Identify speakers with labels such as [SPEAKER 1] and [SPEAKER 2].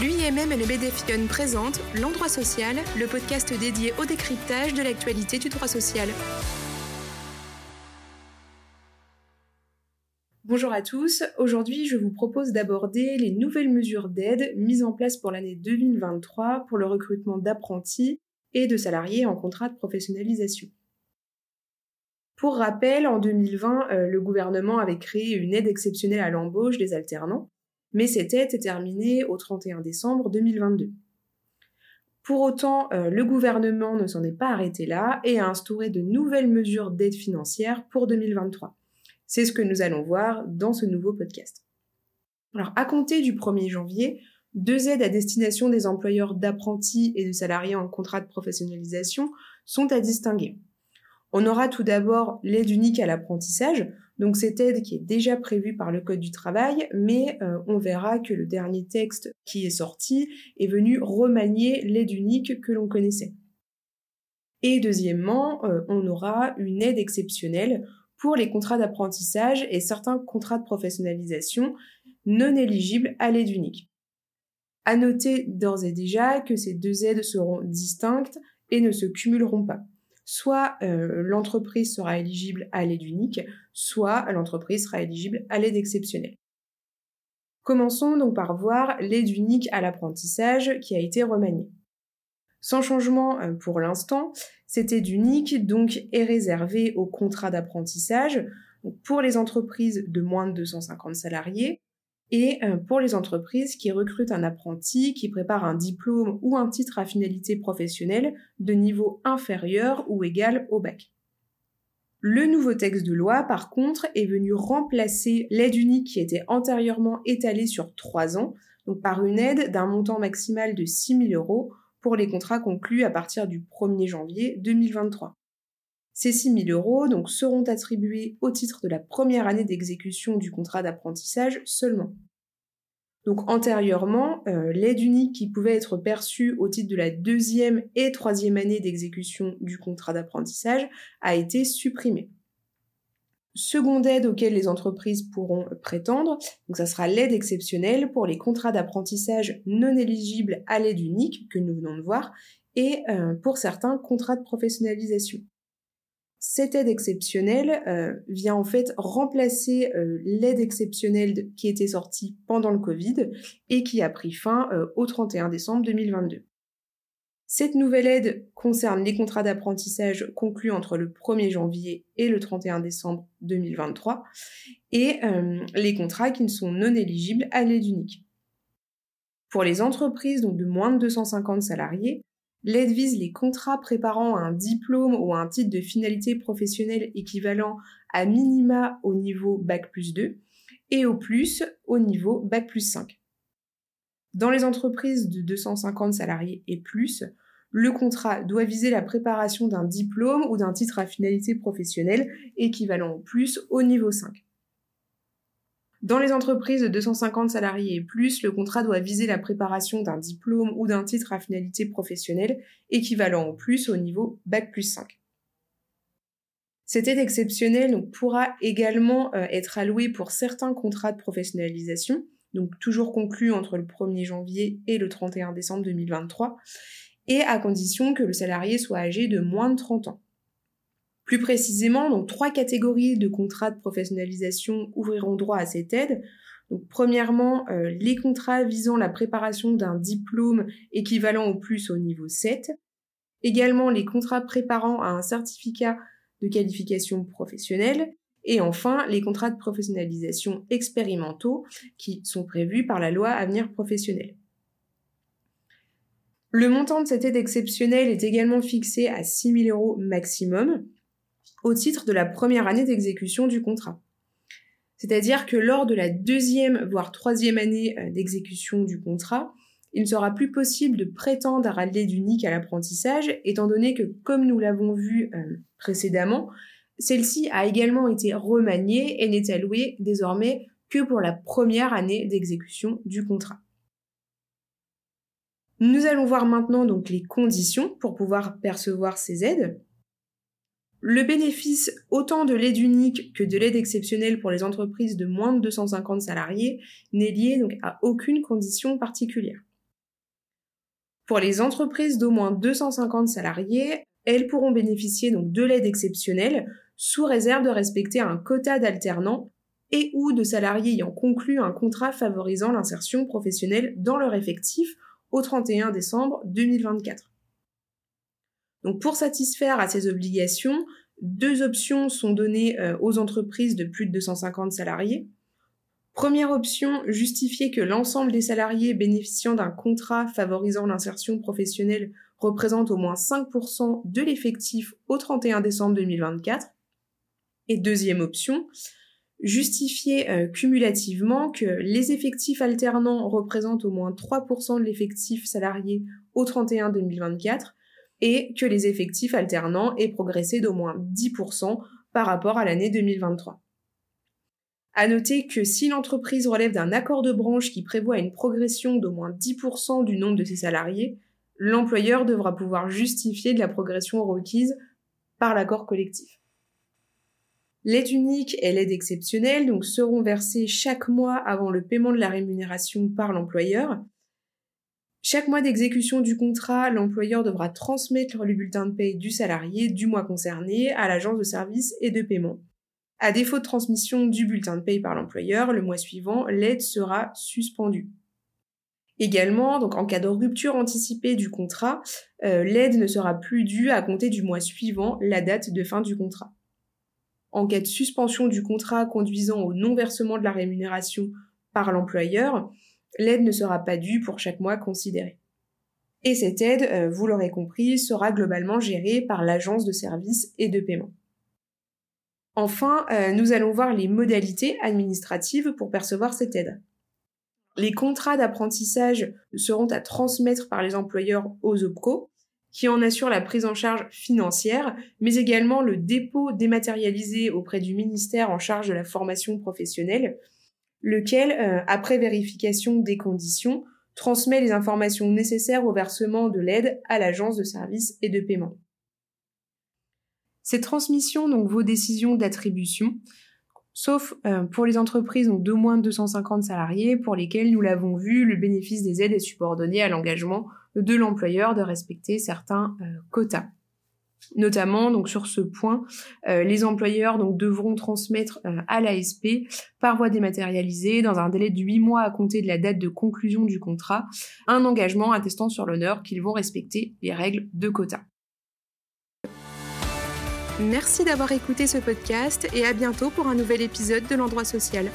[SPEAKER 1] L'UIMM et le BDFION présentent L'Endroit Social, le podcast dédié au décryptage de l'actualité du droit social. Bonjour à tous, aujourd'hui je vous propose d'aborder les nouvelles mesures d'aide mises en place pour l'année 2023 pour le recrutement d'apprentis et de salariés en contrat de professionnalisation. Pour rappel, en 2020, euh, le gouvernement avait créé une aide exceptionnelle à l'embauche des alternants mais cette aide est terminée au 31 décembre 2022. Pour autant, euh, le gouvernement ne s'en est pas arrêté là et a instauré de nouvelles mesures d'aide financière pour 2023. C'est ce que nous allons voir dans ce nouveau podcast. Alors, à compter du 1er janvier, deux aides à destination des employeurs d'apprentis et de salariés en contrat de professionnalisation sont à distinguer. On aura tout d'abord l'aide unique à l'apprentissage, donc cette aide qui est déjà prévue par le Code du travail, mais euh, on verra que le dernier texte qui est sorti est venu remanier l'aide unique que l'on connaissait. Et deuxièmement, euh, on aura une aide exceptionnelle pour les contrats d'apprentissage et certains contrats de professionnalisation non éligibles à l'aide unique. À noter d'ores et déjà que ces deux aides seront distinctes et ne se cumuleront pas soit euh, l'entreprise sera éligible à l'aide unique, soit l'entreprise sera éligible à l'aide exceptionnelle. Commençons donc par voir l'aide unique à l'apprentissage qui a été remaniée. Sans changement euh, pour l'instant, cette aide unique donc est réservée aux contrats d'apprentissage pour les entreprises de moins de 250 salariés et euh, pour les entreprises qui recrutent un apprenti qui prépare un diplôme ou un titre à finalité professionnelle de niveau inférieur ou égal au bac. Le nouveau texte de loi, par contre, est venu remplacer l'aide unique qui était antérieurement étalée sur trois ans, donc par une aide d'un montant maximal de 6 000 euros pour les contrats conclus à partir du 1er janvier 2023. Ces 6 000 euros donc, seront attribués au titre de la première année d'exécution du contrat d'apprentissage seulement. Donc antérieurement, euh, l'aide unique qui pouvait être perçue au titre de la deuxième et troisième année d'exécution du contrat d'apprentissage a été supprimée. Seconde aide auquel les entreprises pourront prétendre, donc ça sera l'aide exceptionnelle pour les contrats d'apprentissage non éligibles à l'aide unique que nous venons de voir et euh, pour certains contrats de professionnalisation. Cette aide exceptionnelle euh, vient en fait remplacer euh, l'aide exceptionnelle qui était sortie pendant le Covid et qui a pris fin euh, au 31 décembre 2022. Cette nouvelle aide concerne les contrats d'apprentissage conclus entre le 1er janvier et le 31 décembre 2023 et les contrats qui ne sont non éligibles à l'aide unique. Pour les entreprises donc de moins de 250 salariés, L'aide vise les contrats préparant un diplôme ou un titre de finalité professionnelle équivalent à minima au niveau Bac plus 2 et au plus au niveau Bac plus 5. Dans les entreprises de 250 salariés et plus, le contrat doit viser la préparation d'un diplôme ou d'un titre à finalité professionnelle équivalent au plus au niveau 5. Dans les entreprises de 250 salariés et plus, le contrat doit viser la préparation d'un diplôme ou d'un titre à finalité professionnelle équivalent au plus au niveau Bac plus 5. Cette aide exceptionnelle pourra également euh, être allouée pour certains contrats de professionnalisation, donc toujours conclus entre le 1er janvier et le 31 décembre 2023, et à condition que le salarié soit âgé de moins de 30 ans. Plus précisément, donc trois catégories de contrats de professionnalisation ouvriront droit à cette aide. Donc, premièrement, euh, les contrats visant la préparation d'un diplôme équivalent au plus au niveau 7. Également, les contrats préparant à un certificat de qualification professionnelle. Et enfin, les contrats de professionnalisation expérimentaux qui sont prévus par la loi Avenir professionnel. Le montant de cette aide exceptionnelle est également fixé à 6 000 euros maximum au titre de la première année d'exécution du contrat. C'est-à-dire que lors de la deuxième, voire troisième année euh, d'exécution du contrat, il ne sera plus possible de prétendre à l'aide unique à l'apprentissage, étant donné que, comme nous l'avons vu euh, précédemment, celle-ci a également été remaniée et n'est allouée désormais que pour la première année d'exécution du contrat. Nous allons voir maintenant donc les conditions pour pouvoir percevoir ces aides. Le bénéfice autant de l'aide unique que de l'aide exceptionnelle pour les entreprises de moins de 250 salariés n'est lié donc à aucune condition particulière. Pour les entreprises d'au moins 250 salariés, elles pourront bénéficier donc de l'aide exceptionnelle sous réserve de respecter un quota d'alternants et ou de salariés ayant conclu un contrat favorisant l'insertion professionnelle dans leur effectif au 31 décembre 2024. Donc pour satisfaire à ces obligations, deux options sont données euh, aux entreprises de plus de 250 salariés. Première option, justifier que l'ensemble des salariés bénéficiant d'un contrat favorisant l'insertion professionnelle représente au moins 5% de l'effectif au 31 décembre 2024. Et deuxième option, justifier euh, cumulativement que les effectifs alternants représentent au moins 3% de l'effectif salarié au 31 2024 et que les effectifs alternants aient progressé d'au moins 10% par rapport à l'année 2023. À noter que si l'entreprise relève d'un accord de branche qui prévoit une progression d'au moins 10% du nombre de ses salariés, l'employeur devra pouvoir justifier de la progression requise par l'accord collectif. L'aide unique et l'aide exceptionnelle donc, seront versées chaque mois avant le paiement de la rémunération par l'employeur. Chaque mois d'exécution du contrat, l'employeur devra transmettre le bulletin de paye du salarié du mois concerné à l'agence de services et de paiement. À défaut de transmission du bulletin de paye par l'employeur, le mois suivant, l'aide sera suspendue. Également, donc en cas de rupture anticipée du contrat, euh, l'aide ne sera plus due à compter du mois suivant la date de fin du contrat. En cas de suspension du contrat conduisant au non-versement de la rémunération par l'employeur, l'aide ne sera pas due pour chaque mois considéré. Et cette aide, euh, vous l'aurez compris, sera globalement gérée par l'agence de services et de paiement. Enfin, euh, nous allons voir les modalités administratives pour percevoir cette aide. Les contrats d'apprentissage seront à transmettre par les employeurs aux OPCO, qui en assurent la prise en charge financière, mais également le dépôt dématérialisé auprès du ministère en charge de la formation professionnelle, lequel, euh, après vérification des conditions, transmet les informations nécessaires au versement de l'aide à l'agence de services et de paiement. Ces transmissions donc vos décisions d'attribution, sauf euh, pour les entreprises donc de moins de 250 salariés pour lesquelles nous l'avons vu, le bénéfice des aides est subordonné à l'engagement de l'employeur de respecter certains euh, quotas. Notamment, donc sur ce point, euh, les employeurs devront transmettre à l'ASP par voie dématérialisée, dans un délai de 8 mois à compter de la date de conclusion du contrat, un engagement attestant sur l'honneur qu'ils vont respecter les règles de quotas. Merci d'avoir écouté ce podcast et à bientôt pour un nouvel épisode de l'endroit social.